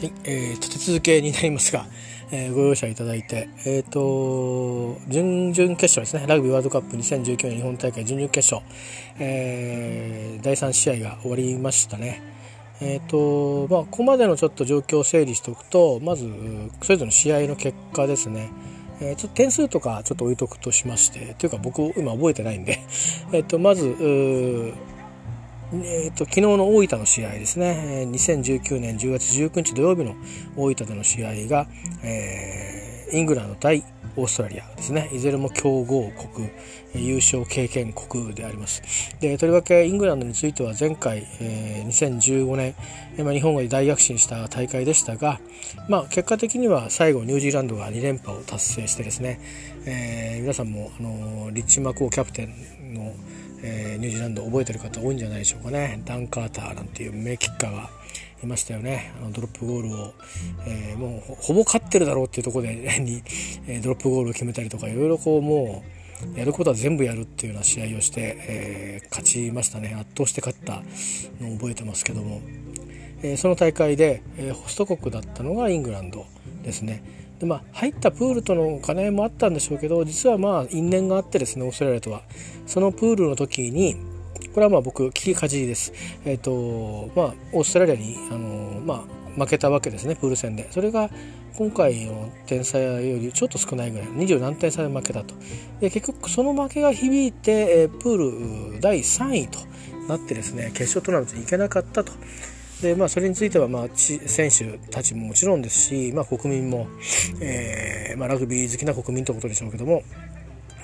はいえー、立て続けになりますが、えー、ご容赦いただいて、えーと、準々決勝ですねラグビーワールドカップ2019年日本大会準々決勝、えー、第3試合が終わりましたね。えーとまあ、ここまでのちょっと状況を整理しておくとまずそれぞれの試合の結果ですね、え、ちょっと点数とかちょっと置いとくとしましてというか僕今覚えてないんで、えーとまずえーと、昨日の大分の試合ですね。2019年10月19日土曜日の大分での試合が、えー、イングランド対オーストラリアですね。いずれも強豪国優勝経験国であります。でとりわけイングランドについては前回、えー、2015年、えー、日本が大躍進した大会でしたが、まあ、結果的には最後ニュージーランドが2連覇を達成してですね、えー、皆さんも、あのリッチ・マコーキャプテンのえー、ニュージーランド覚えてる方多いんじゃないでしょうかね。ダン・カーターなんていう名キッカーがいましたよね。あのドロップゴールを、えー、もうほぼ勝ってるだろうっていうところで に、え、ドロップゴールを決めたりとかいろいろこうもうやることは全部やるっていうような試合をして、え勝ちましたね。圧倒して勝ったのを覚えてますけども、えその大会で、えホスト国だったのがイングランドですね。でまあ、入ったプールとの兼ね合いもあったんでしょうけど実はまあ因縁があってですねオーストラリアとは。そのプールの時にこれはまあ僕聞きかじりです、えーとまあ、オーストラリアにあの、まあ、負けたわけですねプール戦で。それが今回の点差よりちょっと少ないぐらい20何点差で負けたと。で結局その負けが響いて、えー、プール第3位となってですね決勝トーナメントに行けなかったと。でまあ、それについては、まあ、選手たちももちろんですし、まあ、国民も、えーまあ、ラグビー好きな国民ということでしょうけども、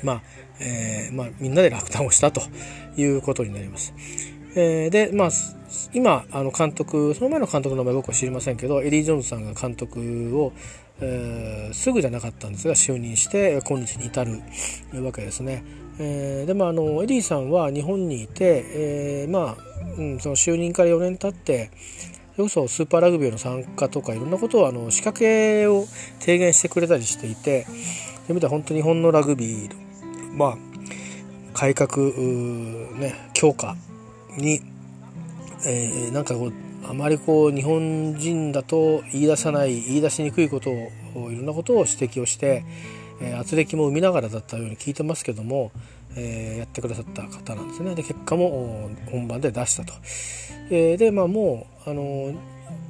まあえーまあ、みんなで落胆をしたということになります。えー、で、まあ、今あの監督その前の監督の名前僕は知りませんけどエリー・ジョーンズさんが監督を、え、すぐじゃなかったんですが就任して今日に至るわけですね。えー、でもあのエディさんは日本にいて、えー、まあ、うん、その就任から4年経ってそれこそスーパーラグビーの参加とかいろんなことをあの仕掛けを提言してくれたりしていてそういう意味では本当日本のラグビーまあ改革ね強化に、えー、なんかこうあまりこう日本人だと言い出さない言い出しにくいことをいろんなことを指摘をしてえー、圧力も生みながらだったように聞いてますけども、えー、やってくださった方なんですね。で結果も本番で出したと、えー、でまあもうあの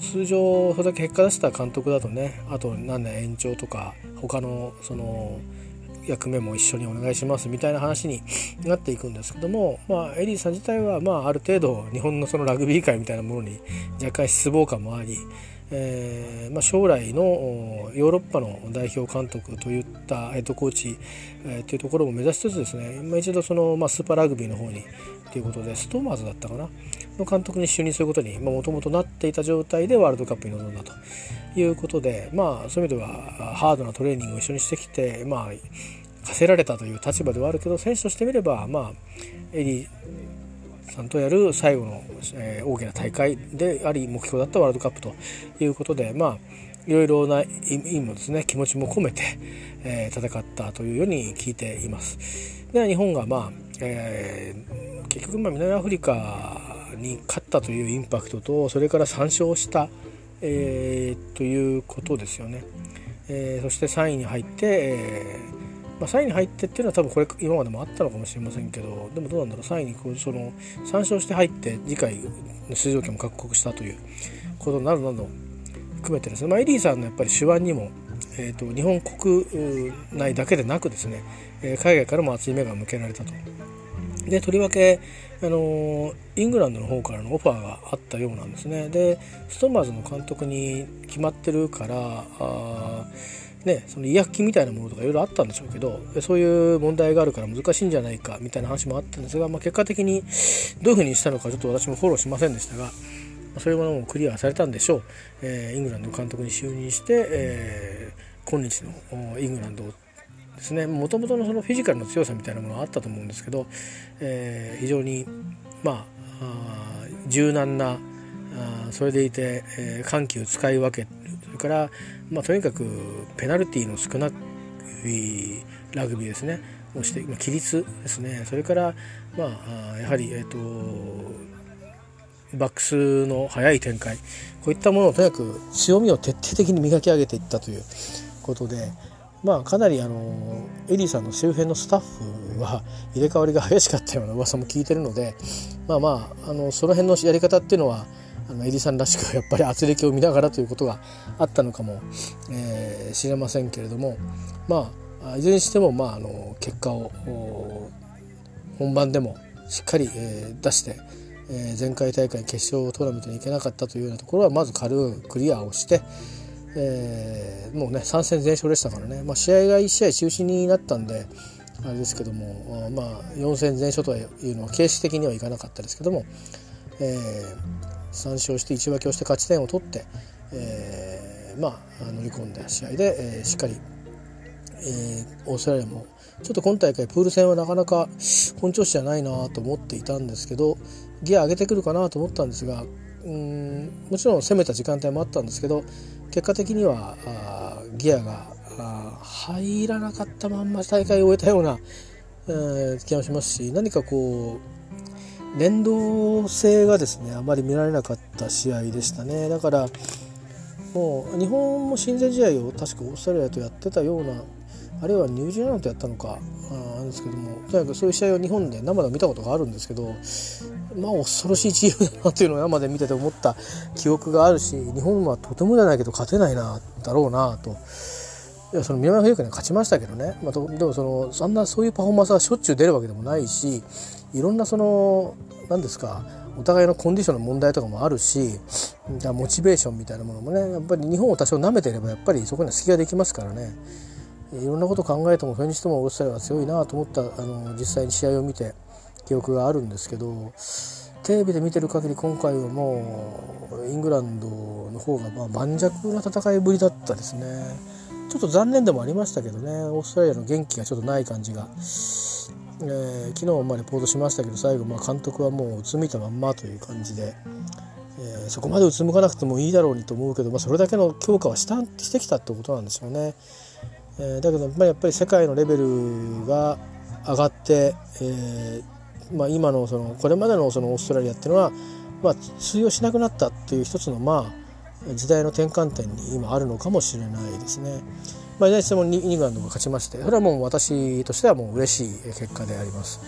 通常それだけ結果出した監督だとねあと何年延長とか他のその役目も一緒にお願いしますみたいな話になっていくんですけども、まあ、エリーさん自体は、まあ、ある程度日本のそのラグビー界みたいなものに若干失望感もあり、えーまあ、将来のヨーロッパの代表監督といったヘッドコーチ、えー、というところも目指しつつですね今一度その、まあ、スーパーラグビーの方にということでストーマーズだったかなの監督に就任することにもともとなっていた状態でワールドカップに臨んだということで、まあ、そういう意味ではハードなトレーニングを一緒にしてきて、まあ、課せられたという立場ではあるけど選手としてみれば、まあ、エリーさんとやる最後の、え、大きな大会であり目標だったワールドカップということでまあいろいろな意味もですね気持ちも込めて、え、戦ったというように聞いています。で日本がまあ、えー、結局まあ南アフリカに勝ったというインパクトとそれから3勝した、えー、ということですよね。えー、そして3位に入って、えまあ、3位に入ってっていうのは多分これ今までもあったのかもしれませんけどでもどうなんだろう3位にこうその3勝して入って次回の出場権も獲得したということになるなど含めてですね、まあ、エリーさんのやっぱり手腕にも、えーと、日本国内だけでなくですね、え海外からも熱い目が向けられたと。でとりわけあのイングランドの方からのオファーがあったようなんですね。でストーマーズの監督に決まってるからあね、その違約金みたいなものとかいろいろあったんでしょうけどそういう問題があるから難しいんじゃないかみたいな話もあったんですが、まあ、結果的にどういうふうにしたのかちょっと私もフォローしませんでしたが、ま、そういうものもクリアされたんでしょう、えー、イングランド監督に就任して、えー、今日のイングランドですね。もともとのそのフィジカルの強さみたいなものはあったと思うんですけど、えー、非常にまあ柔軟なあそれでいて、えー、緩急使い分けそれから、まあ、とにかくペナルティーの少ないラグビーですね。をして、まあ、規律ですね。それから、まあ、やはり、えーと、バックスの速い展開。こういったものをとにかく強みを徹底的に磨き上げていったということで、まあ、かなりあのエリーさんの周辺のスタッフは入れ替わりが激しかったような噂も聞いてるので まあまああのその辺のやり方っていうのはあのエリーさんらしくやっぱり圧力を見ながらということがあったのかも、えー、知れませんけれどもまあいずれにしても、まあ、あの結果を本番でもしっかり、えー、出して、えー、前回大会決勝トーナメントに行けなかったというようなところはまず軽くクリアをして、えー、もうね3戦全勝でしたからね、まあ、試合が1試合中止になったんであれですけども、まあ、4戦全勝というのは形式的にはいかなかったですけども、えー、3勝して1分けをして勝ち点を取って、えー、まあ、乗り込んだ試合で、えー、しっかり、えー、オーストラリアもちょっと今大会プール戦はなかなか本調子じゃないなと思っていたんですけどギア上げてくるかなと思ったんですがうんもちろん攻めた時間帯もあったんですけど結果的にはあギアが入らなかったまんま大会を終えたような、えー、気がしますし何かこう連動性がですねあまり見られなかった試合でしたね。だからもう日本も親善試合を確かオーストラリアとやってたようなあるいはニュージーランドとやったのかあんですけどもとにかくそういう試合を日本で生で見たことがあるんですけどまあ恐ろしいチームだなというのを生で見てて思った記憶があるし日本はとてもじゃないけど勝てないなだろうなと。いやその南アフリカには勝ちましたけどね、まあ、でもそのそんなそういうパフォーマンスがしょっちゅう出るわけでもないしいろんなその何ですかお互いのコンディションの問題とかもあるしモチベーションみたいなものもねやっぱり日本を多少舐めてればやっぱりそこには隙ができますからね。いろんなこと考えてもそれにしてもオーストラリアは強いなと思ったあの実際に試合を見て。記憶があるんですけどテレビで見てる限り今回はもうイングランドの方がま盤石な戦いぶりだったですねちょっと残念でもありましたけどねオーストラリアの元気がちょっとない感じが、えー、昨日もまあレポートしましたけど最後まあ監督はもううつむいたまんまという感じで。えー、そこまでうつむかなくてもいいだろうにと思うけど、まあ、それだけの強化はしたしてきたってことなんでしょうね。えー、だけどやっぱり世界のレベルが上がって、えー、まあ、今のそのこれまでのそのオーストラリアっていうのは、まあ、通用しなくなったっていう一つのまあ時代の転換点に今あるのかもしれないですね。まあ、いずれにしてもイングランドが勝ちましてそれはもう私としてはもう嬉しい結果であります。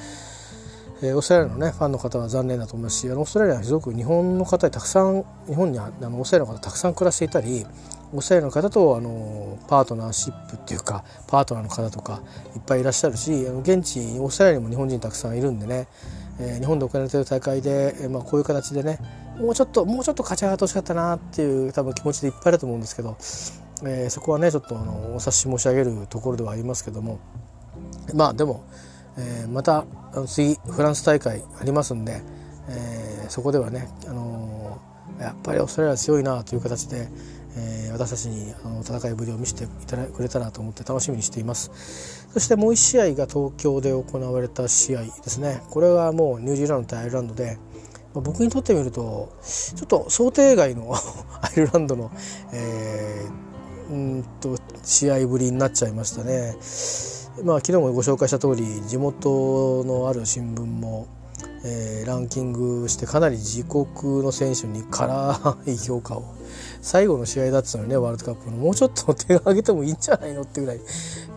えー、オーストラリアの、ね、ファンの方は残念だと思いますしあのオーストラリアはすごく日本の方にたくさん日本にあのオーストラリアの方たくさん暮らしていたりオーストラリアの方とあのパートナーシップっていうかパートナーの方とかいっぱいいらっしゃるしあの現地オーストラリアにも日本人たくさんいるんでね、えー、日本で行われている大会で、えー、まあ、こういう形でねもうちょっともうちょっと勝ち上がってほしかったなっていう多分気持ちでいっぱいだと思うんですけど、えー、そこはねちょっとあのお察し申し上げるところではありますけどもまあでも、えまたあの次フランス大会ありますんで、えそこではね、あのやっぱりオーストラリア強いなという形で、えー、私たちにあの戦いぶりを見せていただくれたらと思って楽しみにしています。そしてもう1試合が東京で行われた試合ですね。これはもうニュージーランド対アイルランドで、まあ、僕にとってみるとちょっと想定外の アイルランドの、えー、うんと試合ぶりになっちゃいましたね。まあ昨日もご紹介した通り地元のある新聞もえー、ランキングしてかなり自国の選手に辛 い評価を最後の試合だったのにねワールドカップのもうちょっと手を挙げてもいいんじゃないのってぐらい。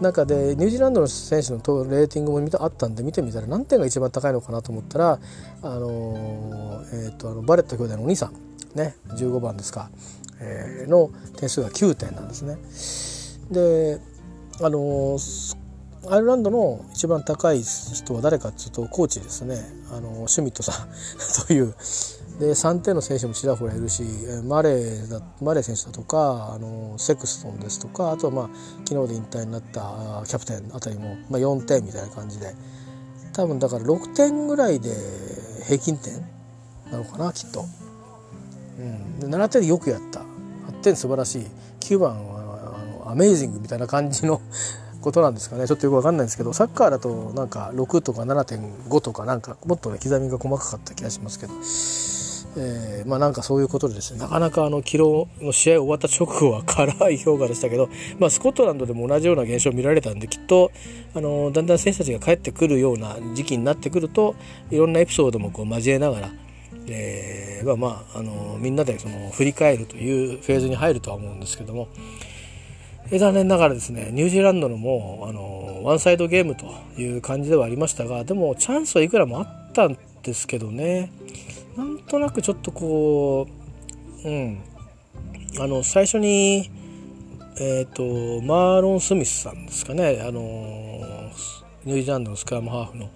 中でニュージーランドの選手のレーティングもあったんで見てみたら何点が一番高いのかなと思ったらあの、えーと、あのバレット兄弟のお兄さんね15番ですか、えー、の点数が9点なんですね。であのアイルランドの一番高い人は誰かっていうとコーチですね。あのシュミットさん というで3点の選手もちらほらいるしマレーだマレー選手だとかあのセクストンですとかあとはまあ昨日で引退になったキャプテンあたりも、まあ、4点みたいな感じで多分だから6点ぐらいで平均点なのかなきっと、うん、で7点でよくやった。8点素晴らしい。9番はあのアメイジングみたいな感じの ことなんですかね。ちょっとよく分かんないんですけどサッカーだとなんか6とか7.5とかなんかもっとね刻みが細かかった気がしますけど、えー、まあなんかそういうことでですねなかなかあの昨日の試合終わった直後は辛い評価でしたけど、まあ、スコットランドでも同じような現象見られたんできっとあのだんだん選手たちが帰ってくるような時期になってくるといろんなエピソードもこう交えながらえー、まあまあ、あのみんなでその振り返るというフェーズに入るとは思うんですけども残念ながらですねニュージーランドのもうあのワンサイドゲームという感じではありましたがでもチャンスはいくらもあったんですけどね。となくちょっとこううんあの最初にえっ、ー、とマーロン・スミスさんですかねあのニュージーランドのスクラムハーフの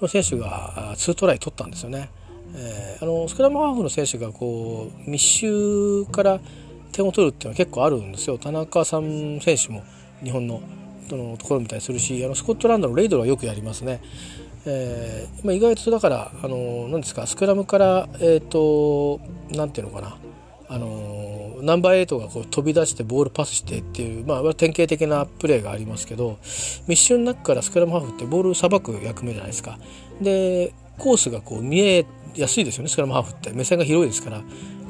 の選手が2トライ取ったんですよね。えー、あのスクラムハーフの選手がこう密集から点を取るっていうのは結構あるんですよ田中さん選手も日本ののところみたいにするしあのスコットランドのレイドルはよくやりますね。えーまあ、意外とだからあの何ですかスクラムからえっ、ー、と何ていうのかなあのナンバー8がこう飛び出してボールパスしてっていう、まあ、典型的なプレーがありますけど密集の中からスクラムハーフってボールさばく役目じゃないですか。でコースがこう見えやすいですよねスクラムハーフって目線が広いですからあ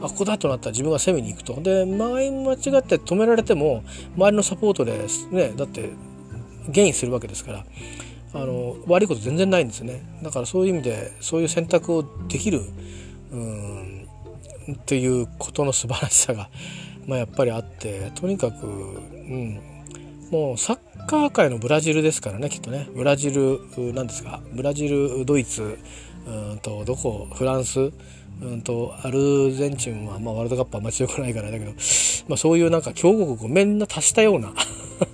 ここだとなったら自分が攻めに行くとで前間違って止められても周りのサポートで、ね、だってゲインするわけですからあの悪いこと全然ないんですね。だからそういう意味でそういう選択をできるうんっていうことの素晴らしさが、まあ、やっぱりあってとにかく、うん、もうサッカー界のブラジルですからねきっとね。ブラジルなんですかブラジルドイツうんとどこフランスうんとアルゼンチンは、まあ、ワールドカップはあんまり強くないからだけど、まあ、そういうなんか強豪国をみんな足したような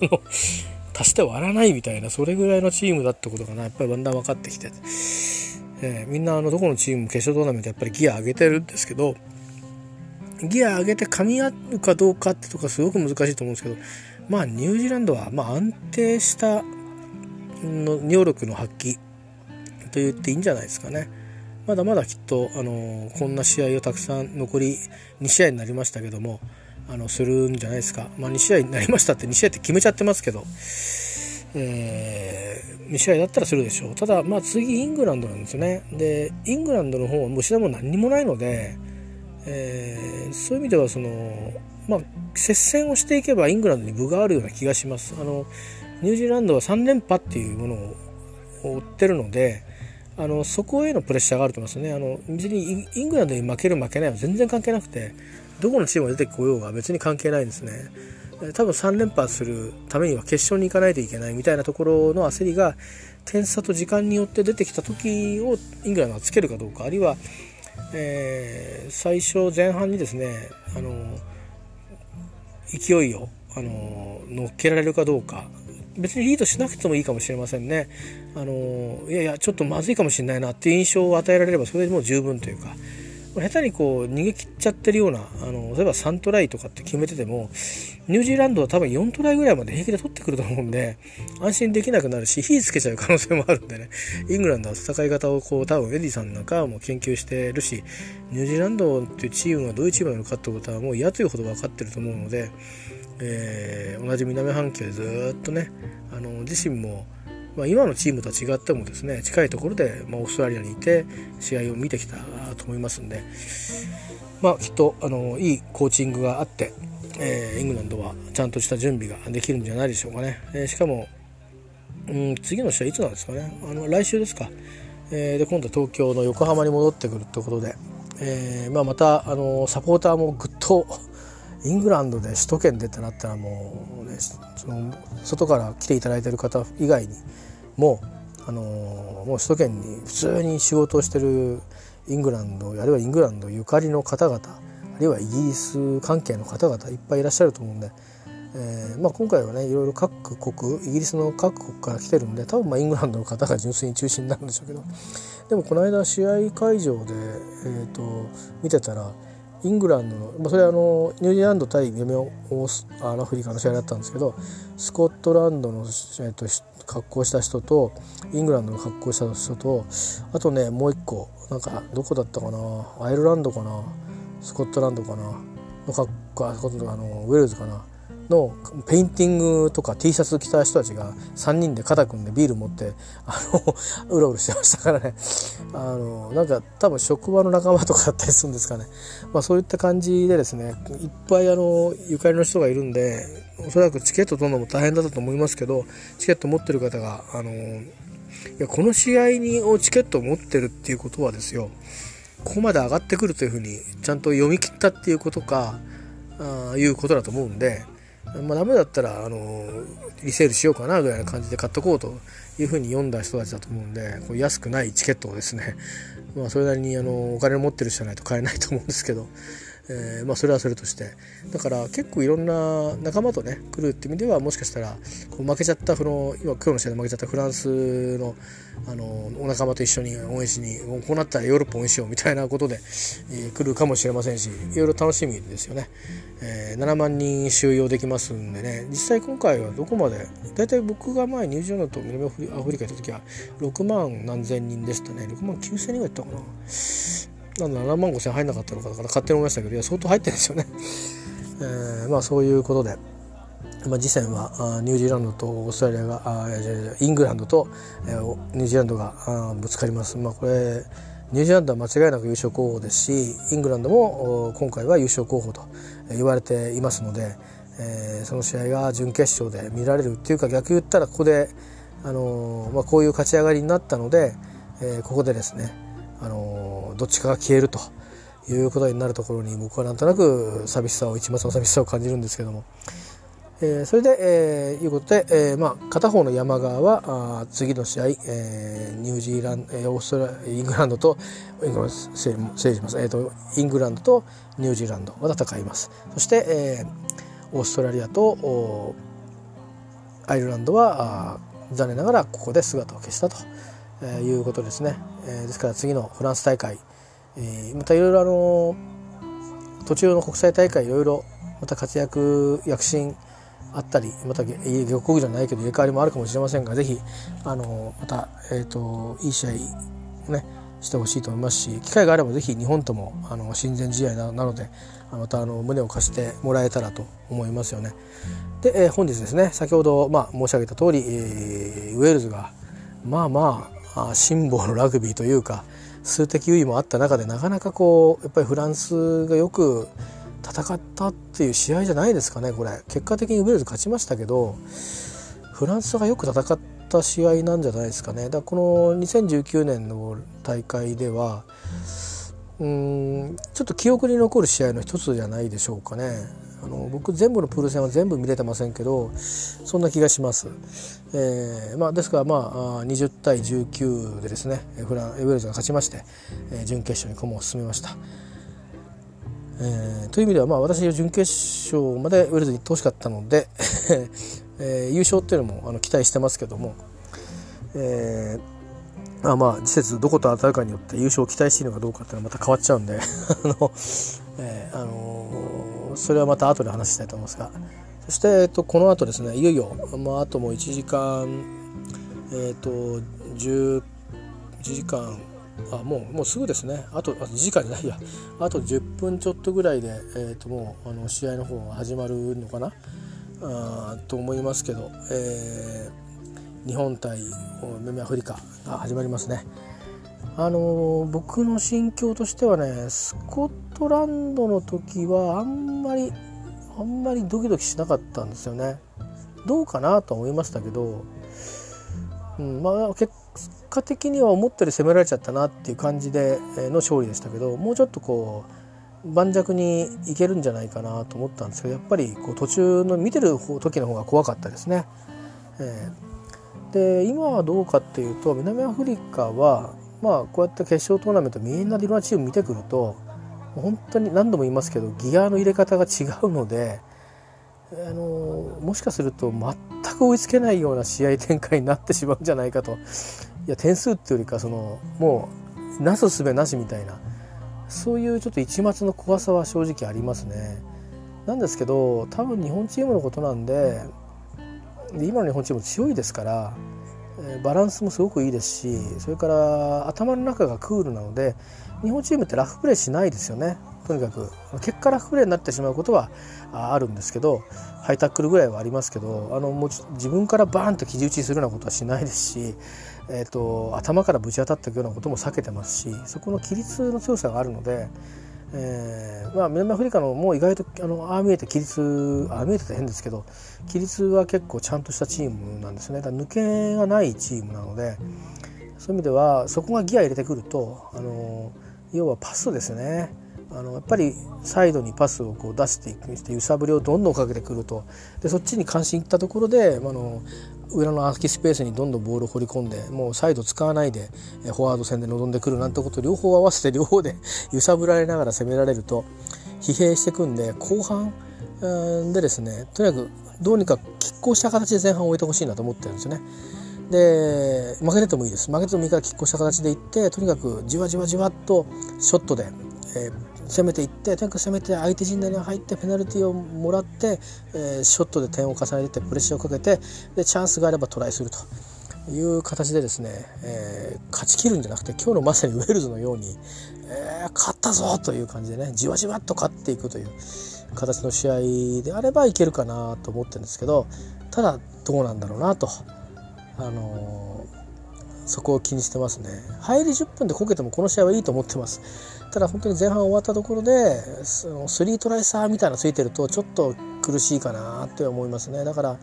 足して割らないみたいなそれぐらいのチームだってことがなやっぱりだんだん分かってきて、えー、みんなあのどこのチームも決勝トーナメントやっぱりギア上げてるんですけどギア上げて噛み合うかどうかってとかすごく難しいと思うんですけどまあニュージーランドはまあ安定したの能力の発揮と言っていいんじゃないですかね。まだまだきっと、あのこんな試合をたくさん残り2試合になりましたけどもあのするんじゃないですか、まあ、2試合になりましたって2試合って決めちゃってますけど、えー、2試合だったらするでしょう。ただ、まあ、次イングランドなんですよね。でイングランドの方はもうも何にもないので、えー、そういう意味ではその、まあ、接戦をしていけばイングランドに分があるような気がします。あのニュージーランドは3連覇っていうものを追ってるのであのそこへのプレッシャーがあると思いますね。あの別にイングランドに負ける負けないは全然関係なくてどこのチームが出てこようが別に関係ないですね。多分3連覇するためには決勝に行かないといけないみたいなところの焦りが点差と時間によって出てきた時をイングランドがつけるかどうかあるいは、えー、最初前半にですねあの勢いをあの乗っけられるかどうか。別にリードしなくてもいいかもしれませんね。あのいやいやちょっとまずいかもしれないなっていう印象を与えられればそれでもう十分というか。下手にこう逃げ切っちゃってるようなあの例えば3トライとかって決めててもニュージーランドは多分4トライぐらいまで平気で取ってくると思うんで安心できなくなるし火つけちゃう可能性もあるんでね。イングランドは戦い方をこう多分エディさんなんかも研究してるしニュージーランドっていうチームがどういうチームなのかってことはもう嫌というほど分かってると思うのでえー、同じ南半球でずっとねあの自身も、まあ、今のチームとは違ってもですね近いところで、まあ、オーストラリアにいて試合を見てきたと思いますんで、まあ、きっとあのいいコーチングがあって、えー、イングランドはちゃんとした準備ができるんじゃないでしょうかね。えー、しかもうん次の試合いつなんですかねあの来週ですか、えー、で今度は東京の横浜に戻ってくるということで、えーまあ、またあのサポーターもぐっとイングランドで首都圏でってなったらもう、ね、その外から来ていただいてる方以外にもあのもう首都圏に普通に仕事をしてるイングランドあるいはイングランドゆかりの方々あるいはイギリス関係の方々いっぱいいらっしゃると思うんで、えーまあ、今回はねいろいろ各国イギリスの各国から来てるんで多分まあイングランドの方が純粋に中心になるんでしょうけどでもこの間試合会場で、えーと見てたらイングランドの、まあ、それはあのニュージーランド対ゲメオーアフリカの試合だったんですけどスコットランドの、えー、と格好した人とイングランドの格好した人とあとねもう一個なんかどこだったかなアイルランドかなスコットランドかなの格好あのウェールズかな。のペインティングとか T シャツ着た人たちが3人で肩組んでビール持ってあのうろうろしてましたからね。あのなんか多分職場の仲間とかだったりするんですかね、まあ、そういった感じでですねいっぱいあのゆかりの人がいるんでおそらくチケット取るのも大変だったと思いますけどチケット持ってる方があのいやこの試合にをチケットを持ってるっていうことはですよここまで上がってくるというふうにちゃんと読み切ったっていうことかあいうことだと思うんで、まあ、ダメだったらあのリセールしようかなぐらいな感じで買っとこうというふうに読んだ人たちだと思うんでこう安くないチケットをですね、まあ、それなりにあのお金を持ってる人じゃないと買えないと思うんですけど、えー、まあ、それはそれとして。だから結構いろんな仲間とね来るっていう意味ではもしかしたらこう負けちゃったその今今日の試合で負けちゃったフランスのあのお仲間と一緒に応援しにこうなったらヨーロッパ応援しようみたいなことで、えー、来るかもしれませんしいろいろ楽しみですよね、えー、7万人収容できますんでね。実際今回はどこまで大体僕が前ニュージーランドと南アフリカ行った時は6万何千人でしたね。6万9千人ぐらい行ったかな。なんだ7万5千入んなかったのかだから勝手に思いましたけどいや相当入ってるんですよね、えー、まあそういうことで、まあ、次戦はニュージーランドとオーストラリアがあイングランドと、えー、ニュージーランドがぶつかります。まあこれニュージーランドは間違いなく優勝候補ですしイングランドも今回は優勝候補と言われていますので、えー、その試合が準決勝で見られるっていうか逆言ったらここで、あのー、まあ、こういう勝ち上がりになったので、えー、ここでですねあのどっちかが消えるということになるところに僕はなんとなく寂しさを一抹の寂しさを感じるんですけども、えー、それで、えー、いうことで、えーまあ、片方の山側はあ次の試合、えー、ニュージーランド、えー、オーストライングランドと失礼します、えーと、イングランドとニュージーランドが戦います。そして、えー、オーストラリアとアイルランドはあ残念ながらここで姿を消したと。えー、いうことですね、えー、ですから次のフランス大会、またいろいろあの途中の国際大会いろいろまた活躍躍進あったりまた下国じゃないけど入れ替わりもあるかもしれませんが是非あのまた、えーと、いい試合ねしてほしいと思いますし機会があれば是非日本ともあの親善試合なのでまたあの胸を貸してもらえたらと思いますよね。で、えー、本日ですね先ほど、まあ、申し上げた通り、えー、ウェールズがまあまあ辛抱のラグビーというか数的優位もあった中でなかなかこうやっぱりフランスがよく戦ったっていう試合じゃないですかねこれ。結果的にウェールズ勝ちましたけどフランスがよく戦った試合なんじゃないですかね。だからこの2019年の大会ではうんちょっと記憶に残る試合の一つじゃないでしょうかね。あの僕全部のプール戦は全部見れてませんけどそんな気がします、えーまあ、ですから、まあ、20対19でですねフランウェールズが勝ちまして、えー、準決勝に駒を進めました、えー、という意味では、まあ、私は準決勝までウェールズに行ってほしかったので、えー、優勝っていうのもあの期待してますけども、えー、あまあ次節どこと当たるかによって優勝を期待しているのかどうかっていうのはまた変わっちゃうんで あの、えーあのそれはまた後で話したいと思いますが。そして、えっと、この後ですねいよいよ、まあ、あともう1時間えっ、と10時間あもうもうすぐですね。あとあ2時間じゃないや。あと10分ちょっとぐらいで、えー、ともうあの試合の方が始まるのかな？あと思いますけど、えー、日本対南アフリカが始まりますね。あの僕の心境としてはねスコットランドの時はあんまりあんまりドキドキしなかったんですよねどうかなと思いましたけど、うん、まあ結果的には思ったより攻められちゃったなっていう感じでの勝利でしたけどもうちょっとこう盤石にいけるんじゃないかなと思ったんですけどやっぱりこう途中の見てる時の方が怖かったですね。えー、で今はどうかっていうと南アフリカはまあこうやって決勝トーナメントみんなでいろんなチーム見てくると本当に何度も言いますけどギアの入れ方が違うのであのもしかすると全く追いつけないような試合展開になってしまうんじゃないかといや点数っていうよりかそのもうなすすべなしみたいなそういうちょっと一末の怖さは正直ありますね。なんですけど多分日本チームのことなんで今の日本チーム強いですからバランスもすごくいいですしそれから頭の中がクールなので日本チームってラフプレーしないですよねとにかく結果ラフプレーになってしまうことはあるんですけどハイタックルぐらいはありますけどあのもう自分からバーンと記事打ちするようなことはしないですし、えーと、頭からぶち当たっていくようなことも避けてますしそこの規律の強さがあるので。えーまあ、南アフリカのもう意外とあのああ見えて規律ああ見えてて変ですけど規律は結構ちゃんとしたチームなんですね。だ抜けがないチームなのでそういう意味ではそこがギア入れてくるとあの要はパスですね。あのやっぱりサイドにパスをこう出していくして揺さぶりをどんどんかけてくると。でそっちに関心いったところであの裏の空きスペースにどんどんボールを放り込んでもうサイド使わないでフォワード戦で臨んでくるなんてことを両方合わせて 両方で 揺さぶられながら攻められると疲弊してくんで後半でですねとにかくどうにか拮抗した形で前半を終えてほしいなと思ってるんですよね。で負けててもいいです負けてもいいから拮抗した形でいってとにかくじわじわじわっとショットで、えー、攻めていってとにかく攻めて相手陣内に入ってペナルティをもらって、えー、ショットで点を重ねてプレッシャーをかけてでチャンスがあればトライすると。いう形でですね、えー、勝ちきるんじゃなくて今日のまさにウェールズのように、えー、勝ったぞという感じでねじわじわっと勝っていくという形の試合であればいけるかなと思ってるんですけどただどうなんだろうなと、あの、そこを気にしてますね。入り10分でこけてもこの試合はいいと思ってます。ただ本当に前半終わったところでその3トライ差みたいなのついてるとちょっと苦しいかなって思いますね。だから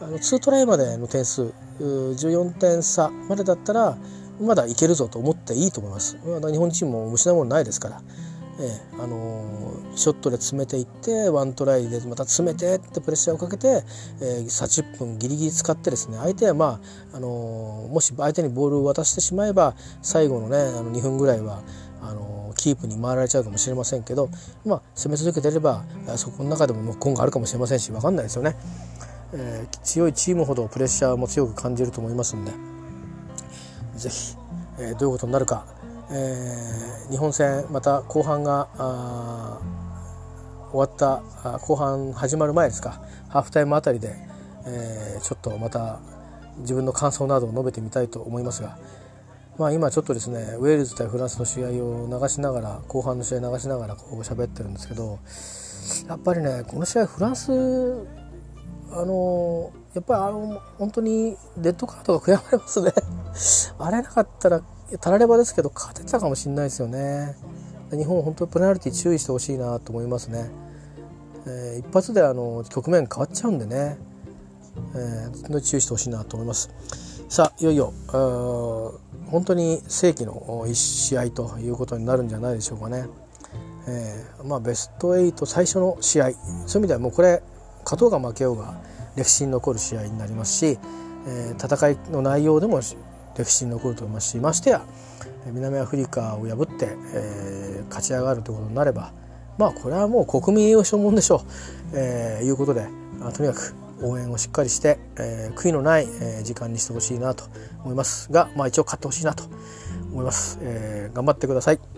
あの2トライまでの点数14点差までだったらまだいけるぞと思っていいと思います。日本チームも失うものないですから、ええあの、ショットで詰めていってワントライでまた詰めてってプレッシャーをかけて、えー、30分ギリギリ使ってですね相手はまあ、あの、もし相手にボールを渡してしまえば最後のねあの2分ぐらいはあのキープに回られちゃうかもしれませんけど、まあ、攻め続けてればそこの中でも今後あるかもしれませんし分かんないですよね。えー、強いチームほどプレッシャーも強く感じると思いますんで是非、えー、どういうことになるか、えー、日本戦また後半が終わった後半始まる前ですか。ハーフタイムあたりで、えちょっとまた自分の感想などを述べてみたいと思いますが、まあ、今ちょっとですねウェールズ対フランスの試合を流しながら後半の試合流しながらこう喋ってるんですけどやっぱりねこの試合フランスあのやっぱりあの本当にレッドカードが悔やまれますね。あれなかったらたらればですけど勝てたかもしれないですよね。日本本当にペナルティ注意してほしいなと思いますね、えー、一発であの局面変わっちゃうんでね、えー、注意してほしいなと思います。さあいよいよ本当に世紀の1試合ということになるんじゃないでしょうかね、えー、まあ、ベスト8最初の試合。そういう意味ではもうこれ勝とうが負けようが歴史に残る試合になりますし、えー、戦いの内容でも歴史に残ると思いますしましてや南アフリカを破って、えー、勝ち上がるということになればまあこれはもう国民栄誉賞もんでしょう、えー、いうことでとにかく応援をしっかりして、えー、悔いのない、えー、時間にしてほしいなと思いますが、まあ、一応勝ってほしいなと思います、えー、頑張ってください。